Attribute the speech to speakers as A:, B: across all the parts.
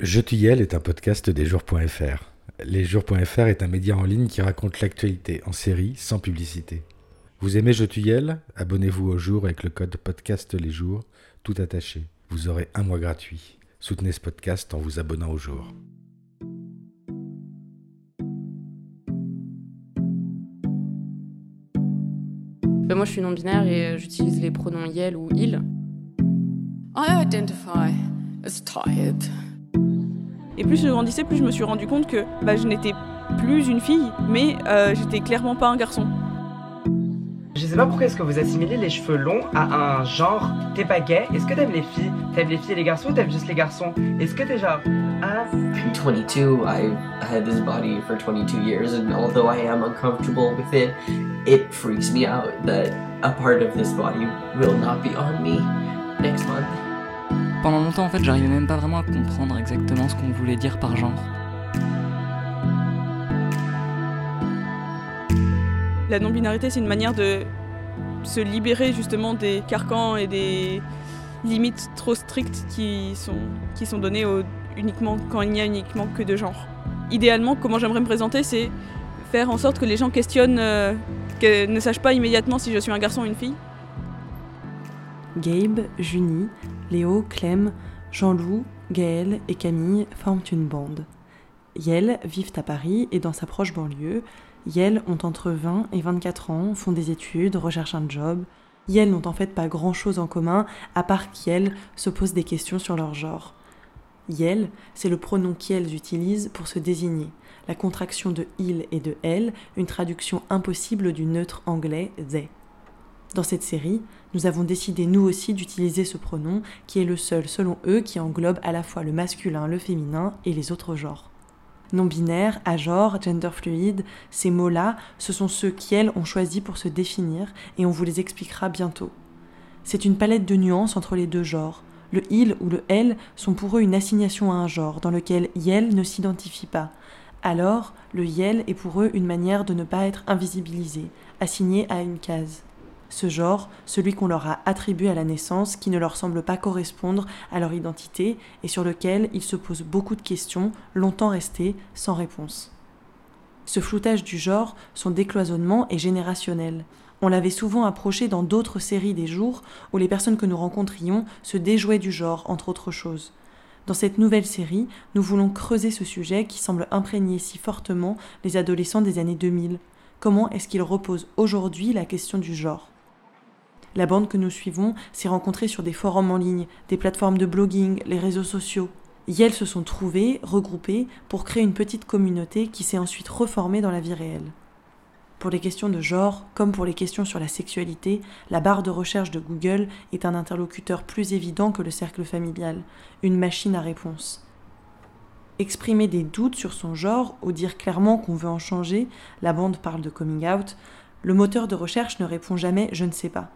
A: Je Yel est un podcast des jours.fr. Lesjours.fr est un média en ligne qui raconte l'actualité en série sans publicité. Vous aimez Je Yel Abonnez-vous au jour avec le code podcast les jours, tout attaché. Vous aurez un mois gratuit. Soutenez ce podcast en vous abonnant au jour.
B: Ben, moi je suis non-binaire et euh, j'utilise les pronoms Yel ou il.
C: I identify as tired.
D: Et plus je grandissais, plus je me suis rendu compte que bah, je n'étais plus une fille, mais euh, j'étais clairement pas un garçon.
E: Je sais pas pourquoi est-ce que vous assimilez les cheveux longs à un genre t'es pas gay? Est-ce que t'aimes les filles? T'aimes les filles et les garçons ou t'aimes juste les garçons? Est-ce que t'es genre ah
F: 22 I had this body for 22 years and although I am uncomfortable with it it freaks me out that a part of this body will not be on me next month
G: pendant longtemps, en fait, j'arrivais même pas vraiment à comprendre exactement ce qu'on voulait dire par genre.
D: La non-binarité, c'est une manière de se libérer justement des carcans et des limites trop strictes qui sont, qui sont données uniquement quand il n'y a uniquement que deux genres. Idéalement, comment j'aimerais me présenter, c'est faire en sorte que les gens questionnent, euh, que ne sachent pas immédiatement si je suis un garçon ou une fille.
H: Gabe, Junie, Léo, Clem, Jean-Loup, Gaël et Camille forment une bande. Yel vivent à Paris et dans sa proche banlieue. Yel ont entre 20 et 24 ans, font des études, recherchent un job. Yel n'ont en fait pas grand-chose en commun, à part qu'Yel se posent des questions sur leur genre. Yel, c'est le pronom qu'elles utilisent pour se désigner, la contraction de il et de elle, une traduction impossible du neutre anglais they. Dans cette série, nous avons décidé nous aussi d'utiliser ce pronom qui est le seul, selon eux, qui englobe à la fois le masculin, le féminin et les autres genres. Non-binaire, agenre, gender fluide, ces mots-là, ce sont ceux qu'elles ont choisis pour se définir et on vous les expliquera bientôt. C'est une palette de nuances entre les deux genres. Le il ou le elle sont pour eux une assignation à un genre dans lequel yel ne s'identifie pas. Alors, le yel est pour eux une manière de ne pas être invisibilisé, assigné à une case ce genre, celui qu'on leur a attribué à la naissance, qui ne leur semble pas correspondre à leur identité et sur lequel ils se posent beaucoup de questions, longtemps restées sans réponse. Ce floutage du genre, son décloisonnement est générationnel. On l'avait souvent approché dans d'autres séries des jours où les personnes que nous rencontrions se déjouaient du genre, entre autres choses. Dans cette nouvelle série, nous voulons creuser ce sujet qui semble imprégner si fortement les adolescents des années 2000. Comment est-ce qu'ils reposent aujourd'hui la question du genre? La bande que nous suivons s'est rencontrée sur des forums en ligne, des plateformes de blogging, les réseaux sociaux. Y elles se sont trouvées, regroupées, pour créer une petite communauté qui s'est ensuite reformée dans la vie réelle. Pour les questions de genre, comme pour les questions sur la sexualité, la barre de recherche de Google est un interlocuteur plus évident que le cercle familial, une machine à réponse. Exprimer des doutes sur son genre ou dire clairement qu'on veut en changer, la bande parle de coming out, le moteur de recherche ne répond jamais je ne sais pas.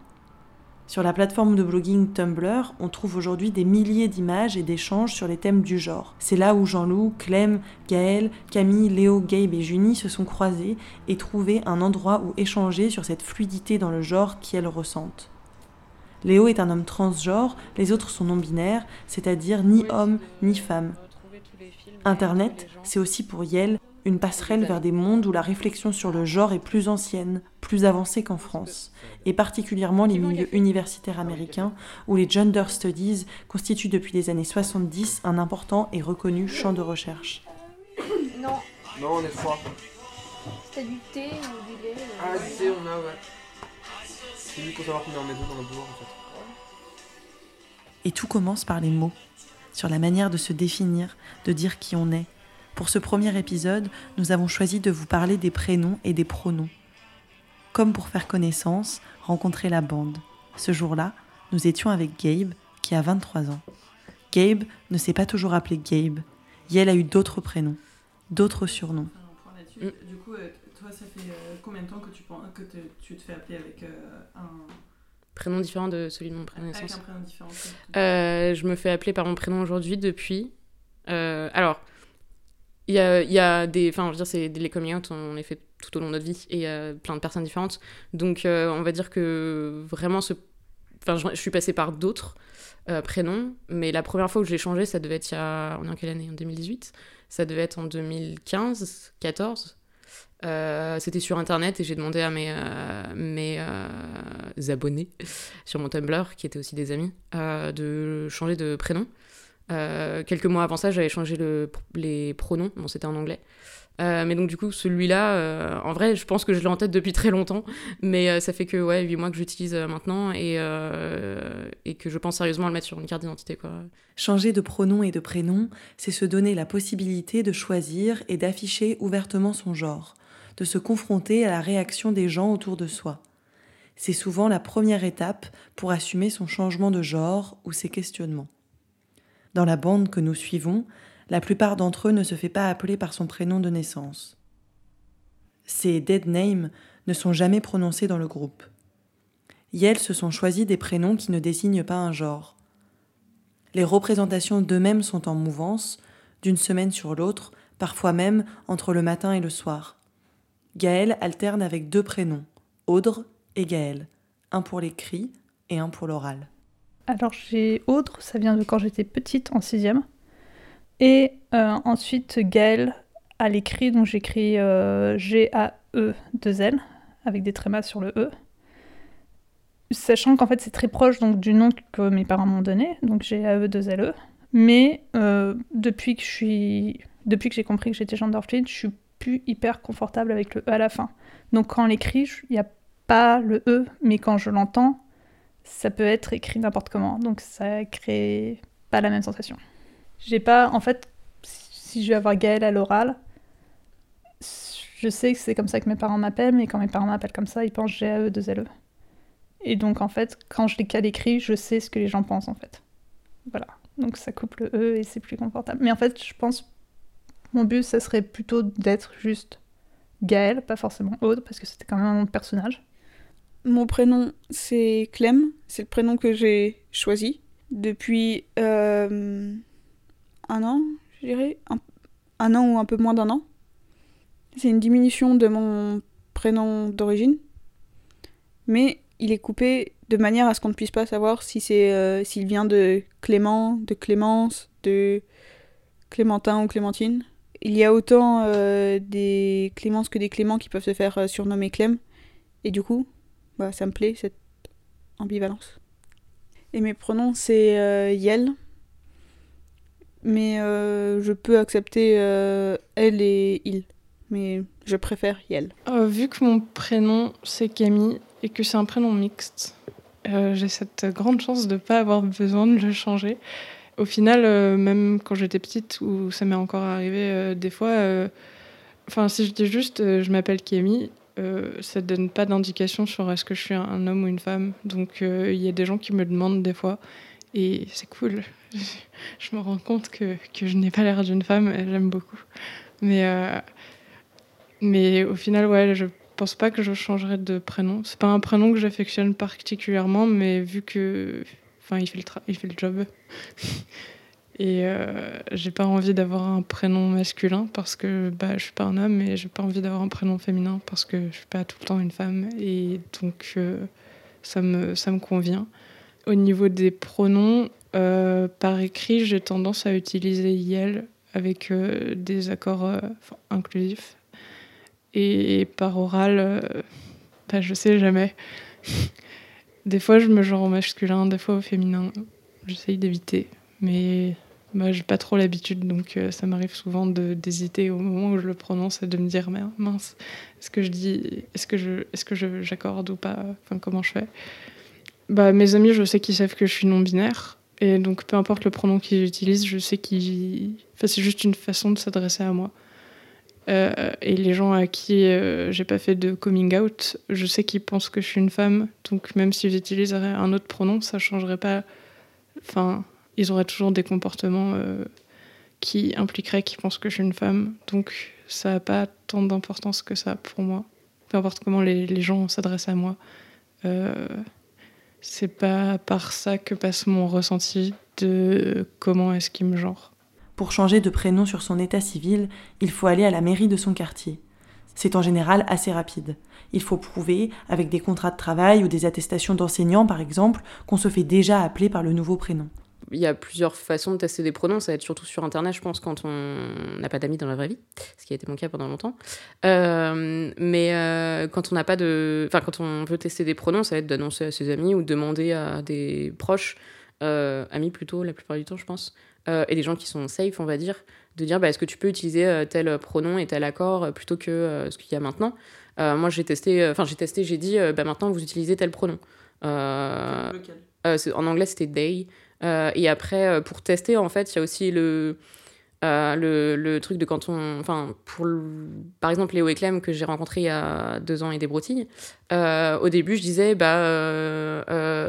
H: Sur la plateforme de blogging Tumblr, on trouve aujourd'hui des milliers d'images et d'échanges sur les thèmes du genre. C'est là où Jean-Loup, Clem, Gaël, Camille, Léo, Gabe et Junie se sont croisés et trouvé un endroit où échanger sur cette fluidité dans le genre qu'elles ressentent. Léo est un homme transgenre, les autres sont non-binaires, c'est-à-dire ni homme ni femme. Internet, c'est aussi pour Yel une passerelle vers des mondes où la réflexion sur le genre est plus ancienne, plus avancée qu'en France, et particulièrement les milieux universitaires américains, où les gender studies constituent depuis les années 70 un important et reconnu champ de recherche.
I: Non.
J: Non, on est froid.
I: C'était du thé ou du lait euh,
J: Ah, du thé, on a, ouais. C'est juste pour savoir combien on met d'eau dans le bourreau, en fait.
H: Et tout commence par les mots, sur la manière de se définir, de dire qui on est, pour ce premier épisode, nous avons choisi de vous parler des prénoms et des pronoms. Comme pour faire connaissance, rencontrer la bande. Ce jour-là, nous étions avec Gabe, qui a 23 ans. Gabe ne s'est pas toujours appelé Gabe. Yel a eu d'autres prénoms, d'autres surnoms.
D: Du coup, euh, toi, ça fait euh, combien de temps que tu, que tu te fais appeler avec euh, un
B: prénom différent de celui de mon prénom
D: Avec un prénom différent.
B: je me fais appeler par mon prénom aujourd'hui depuis. alors, il y a, des. Enfin, je veux dire, c'est les coming out, on les fait tout au long de notre vie et il y a plein de personnes différentes. Donc, euh, on va dire que vraiment, je, suis passée par d'autres euh, prénoms, mais la première fois où je l'ai changé, ça devait être il y a. On est en quelle année? En 2018 Ça devait être en 2015, 14. Euh, C'était sur internet et j'ai demandé à mes, mes abonnés sur mon Tumblr, qui étaient aussi des amis, de changer de prénom. Euh, quelques mois avant ça, j'avais changé le, les pronoms, bon, c'était en anglais. Euh, mais donc, du coup, celui-là, euh, en vrai, je pense que je l'ai en tête depuis très longtemps, mais ça fait que ouais, 8 mois que j'utilise maintenant et, et que je pense sérieusement à le mettre sur une carte d'identité. quoi.
H: Changer de pronom et de prénom, c'est se donner la possibilité de choisir et d'afficher ouvertement son genre, de se confronter à la réaction des gens autour de soi. C'est souvent la première étape pour assumer son changement de genre ou ses questionnements. Dans la bande que nous suivons, la plupart d'entre eux ne se fait pas appeler par son prénom de naissance. Ces dead names ne sont jamais prononcés dans le groupe. Yel se sont choisis des prénoms qui ne désignent pas un genre. Les représentations d'eux-mêmes sont en mouvance, d'une semaine sur l'autre, parfois même entre le matin et le soir. Gaël alterne avec deux prénoms, Audre et Gaël, un pour l'écrit et un pour l'oral.
K: Alors j'ai Audre, ça vient de quand j'étais petite en sixième. Et euh, ensuite Gaël à l'écrit, donc j'écris euh, G-A-E-2-L avec des trémas sur le E. Sachant qu'en fait c'est très proche du nom que mes parents m'ont donné, donc G-A-E-2-L-E. Mais euh, depuis que je depuis que j'ai compris que j'étais genderfluid, je suis plus hyper confortable avec le E à la fin. Donc quand on l'écrit, il n'y a pas le E, mais quand je l'entends, ça peut être écrit n'importe comment. Donc ça crée pas la même sensation. J'ai pas, en fait, si je vais avoir Gaël à l'oral, je sais que c'est comme ça que mes parents m'appellent, mais quand mes parents m'appellent comme ça, ils pensent GAE 2 LE. Et donc en fait, quand je l'ai qu'à l'écrit, je sais ce que les gens pensent en fait. Voilà. Donc ça coupe le E et c'est plus confortable. Mais en fait, je pense, mon but, ça serait plutôt d'être juste Gaël, pas forcément Aude, parce que c'était quand même un nom de personnage.
D: Mon prénom, c'est Clem. C'est le prénom que j'ai choisi depuis euh, un an, je dirais. Un, an ou un peu moins d'un an. C'est une diminution de mon prénom d'origine. Mais il est coupé de manière à ce qu'on ne puisse pas savoir si c'est euh, s'il vient de Clément, de Clémence, de Clémentin ou Clémentine. Il y a autant euh, des Clémences que des Cléments qui peuvent se faire surnommer Clem. Et du coup, bah, ça me plaît cette ambivalence. Et mes pronoms, c'est euh, Yel. Mais euh, je peux accepter euh, elle et il. Mais je préfère Yel.
L: Euh, vu que mon prénom c'est Camille et que c'est un prénom mixte, euh, j'ai cette grande chance de ne pas avoir besoin de le changer. Au final, euh, même quand j'étais petite, où ça m'est encore arrivé euh, des fois, euh, enfin si je dis juste euh, je m'appelle Camille, euh, ça ne donne pas d'indication sur est-ce que je suis un, homme ou une femme. Donc euh, il y a des gens qui me demandent des fois et c'est cool. je me rends compte que, que je n'ai pas l'air d'une femme j'aime beaucoup. Mais, euh, mais au final, ouais, je pense pas que je changerai de prénom. C'est pas un prénom que j'affectionne particulièrement, mais vu que. Enfin, il fait le, il fait le job. et euh, j'ai pas envie d'avoir un prénom masculin parce que bah, je suis pas un homme et j'ai pas envie d'avoir un prénom féminin parce que je suis pas tout le temps une femme. Et donc, euh, ça, me, ça me convient. Au niveau des pronoms, euh, par écrit, j'ai tendance à utiliser Yel avec des accords inclusifs. Et par oral, bah, je sais jamais. des fois, je me genre au masculin, des fois au féminin. J'essaye d'éviter, mais bah, j'ai pas trop l'habitude, donc euh, ça m'arrive souvent d'hésiter au moment où je le prononce et de me dire mince, est-ce que je dis, est-ce que je, est-ce que j'accorde ou pas, enfin comment je fais? Bah, mes amis, je sais qu'ils savent que je suis non-binaire. Et donc, peu importe le pronom qu'ils utilisent, je sais qu'ils. Enfin, c'est juste une façon de s'adresser à moi. Euh, et les gens à qui euh, j'ai pas fait de coming out, je sais qu'ils pensent que je suis une femme. Donc, même si j'utiliserais un autre pronom, ça changerait pas. Enfin, ils auraient toujours des comportements euh, qui impliqueraient qu'ils pensent que je suis une femme. Donc, ça n'a pas tant d'importance que ça pour moi. Peu importe comment les, gens s'adressent à moi. Euh, c'est pas par ça que passe mon ressenti de comment est-ce qu'il me genre.
H: Pour changer de prénom sur son état civil, il faut aller à la mairie de son quartier. C'est en général assez rapide. Il faut prouver, avec des contrats de travail ou des attestations d'enseignants par exemple, qu'on se fait déjà appeler par le nouveau prénom.
B: Il y a plusieurs façons de tester des pronoms. Ça va être surtout sur Internet, je pense, quand on n'a pas d'amis dans la vraie vie, ce qui a été mon cas pendant longtemps. Euh, mais euh, quand on n'a pas de, enfin, quand on veut tester des pronoms, ça va être d'annoncer à ses amis ou de demander à des proches, euh, amis plutôt, la plupart du temps, je pense, et des gens qui sont safe, on va dire, de dire, bah, est-ce que tu peux utiliser tel pronom et tel accord plutôt que ce qu'il y a maintenant? moi, j'ai testé, enfin, j'ai testé, j'ai dit, bah, maintenant vous utilisez tel pronom. en anglais, c'était they. Euh, et après, euh, pour tester, en fait, il y a aussi le, euh, le, truc de quand on. Enfin, pour par exemple, Léo et Clem, que j'ai rencontré il y a deux ans et des broutilles, au début, je disais, bah,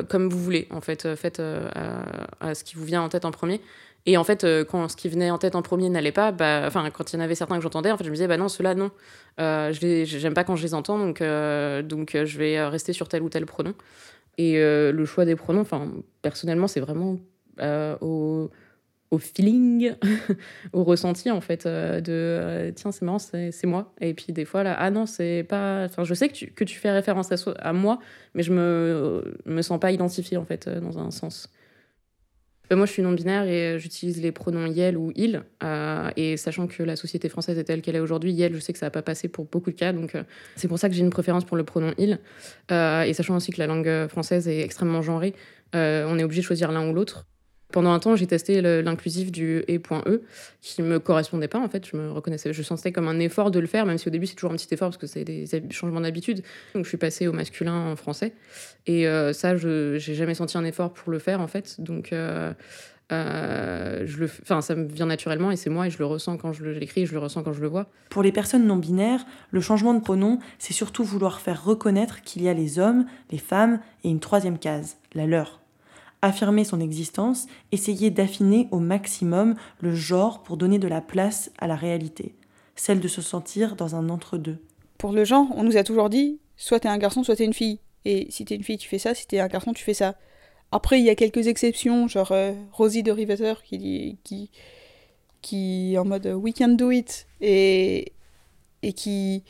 B: comme vous voulez, en fait, faites à, ce qui vous vient en tête en premier. Et en fait, quand ce qui venait en tête en premier n'allait pas, bah, quand il y en avait certains que j'entendais, en fait, je me disais, bah non, ceux-là, non. je j'aime pas quand je les entends, donc, donc je vais rester sur tel ou tel pronom. Et euh, le choix des pronoms, enfin, personnellement, c'est vraiment euh, au, feeling, au ressenti, en fait, euh, de tiens, c'est marrant, c'est moi. Et puis des fois, là, ah non, c'est pas. Enfin, je sais que tu, que tu fais référence à, à moi, mais je me, me sens pas identifiée, en fait, dans un sens. Euh, moi, je suis non-binaire et euh, j'utilise les pronoms yel ou il. Euh, et sachant que la société française est telle qu'elle est aujourd'hui, yel, je sais que ça va pas passer pour beaucoup de cas. Donc, c'est pour ça que j'ai une préférence pour le pronom il. et sachant aussi que la langue française est extrêmement genrée, on est obligé de choisir l'un ou l'autre. Pendant un temps, j'ai testé l'inclusif du e.e qui me correspondait pas en fait. Je me reconnaissais, je sentais comme un effort de le faire, même si au début c'est toujours un petit effort parce que c'est des changements d'habitude. Donc je suis passée au masculin en français et euh, ça, je j'ai jamais senti un effort pour le faire en fait. Donc euh, euh, je le, ça me vient naturellement et c'est moi et je le ressens quand je l'écris, je le ressens quand je le vois.
H: Pour les personnes non binaires, le changement de pronom, c'est surtout vouloir faire reconnaître qu'il y a les hommes, les femmes et une troisième case, la leur affirmer son existence, essayer d'affiner au maximum le genre pour donner de la place à la réalité, celle de se sentir dans un entre-deux.
D: Pour le genre, on nous a toujours dit soit t'es un garçon, soit t'es une fille. Et si t'es une fille, tu fais ça, si t'es un garçon, tu fais ça. Après, il y a quelques exceptions, genre euh, Rosie de Riveter qui, qui, qui en mode we can do it et, et qui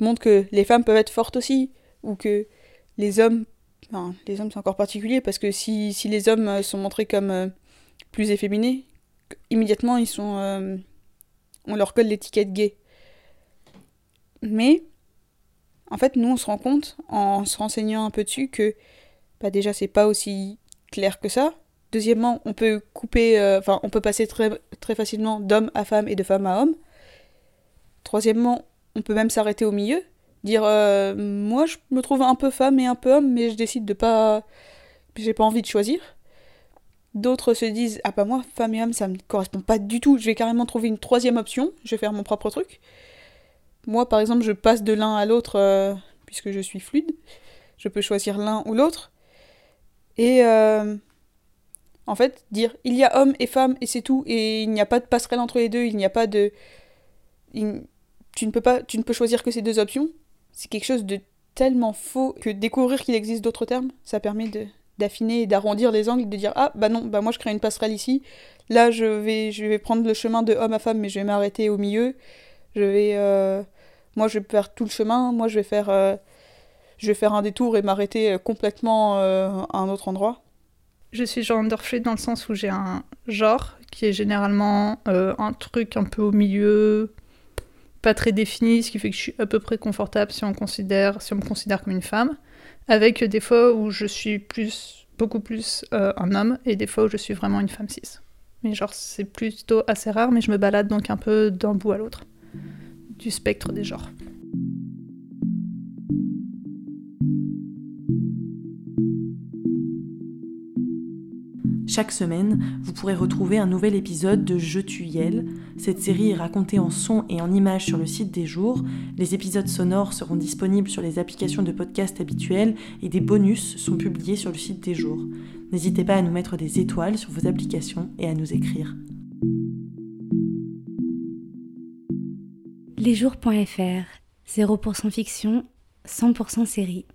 D: montre que les femmes peuvent être fortes aussi, ou que les hommes les hommes, c'est encore particulier parce que si, les hommes euh, sont montrés comme euh, plus efféminés, immédiatement, ils sont. Euh, on leur colle l'étiquette gay. Mais, en fait, nous, on se rend compte, en se renseignant un peu dessus, que bah, déjà, c'est pas aussi clair que ça. Deuxièmement, on peut couper. Enfin, on peut passer très facilement d'homme à femme et de femme à homme. Troisièmement, on peut même s'arrêter au milieu Dire, euh, moi, je me trouve un peu femme et un peu homme, mais je décide de pas. J'ai pas envie de choisir. D'autres se disent, ah bah moi, femme et homme, ça me correspond pas du tout, je vais carrément trouver une troisième option, je vais faire mon propre truc. Moi, par exemple, je passe de l'un à l'autre, euh, puisque je suis fluide. Je peux choisir l'un ou l'autre. Et euh, en fait, dire il y a homme et femme et c'est tout, et il n'y a pas de passerelle entre les deux, il n'y a pas de. Tu ne peux pas, tu ne peux choisir que ces deux options c'est quelque chose de tellement faux que découvrir qu'il existe d'autres termes, ça permet de d'affiner et d'arrondir les angles, de dire ah bah non bah moi je crée une passerelle ici, là je vais je vais prendre le chemin de homme à femme mais je vais m'arrêter au milieu, je vais euh, moi je vais faire tout le chemin, moi je vais faire euh, je vais faire un détour et m'arrêter complètement euh, à un autre endroit.
K: Je suis fluid dans le sens où j'ai un genre qui est généralement un truc un peu au milieu, pas très définie, ce qui fait que je suis à peu près confortable si on, considère, si on me considère comme une femme, avec des fois où je suis plus, beaucoup plus euh, un homme et des fois où je suis vraiment une femme cis. Mais genre, c'est plutôt assez rare, mais je me balade donc un peu d'un bout à l'autre du spectre des genres.
H: Chaque semaine, vous pourrez retrouver un nouvel épisode de Je tue Yel. Cette série est racontée en son et en images sur le site des jours. Les épisodes sonores seront disponibles sur les applications de podcast habituelles et des bonus sont publiés sur le site des jours. N'hésitez pas à nous mettre des étoiles sur vos applications et à nous écrire.
M: Lesjours.fr 0% fiction, 100% série.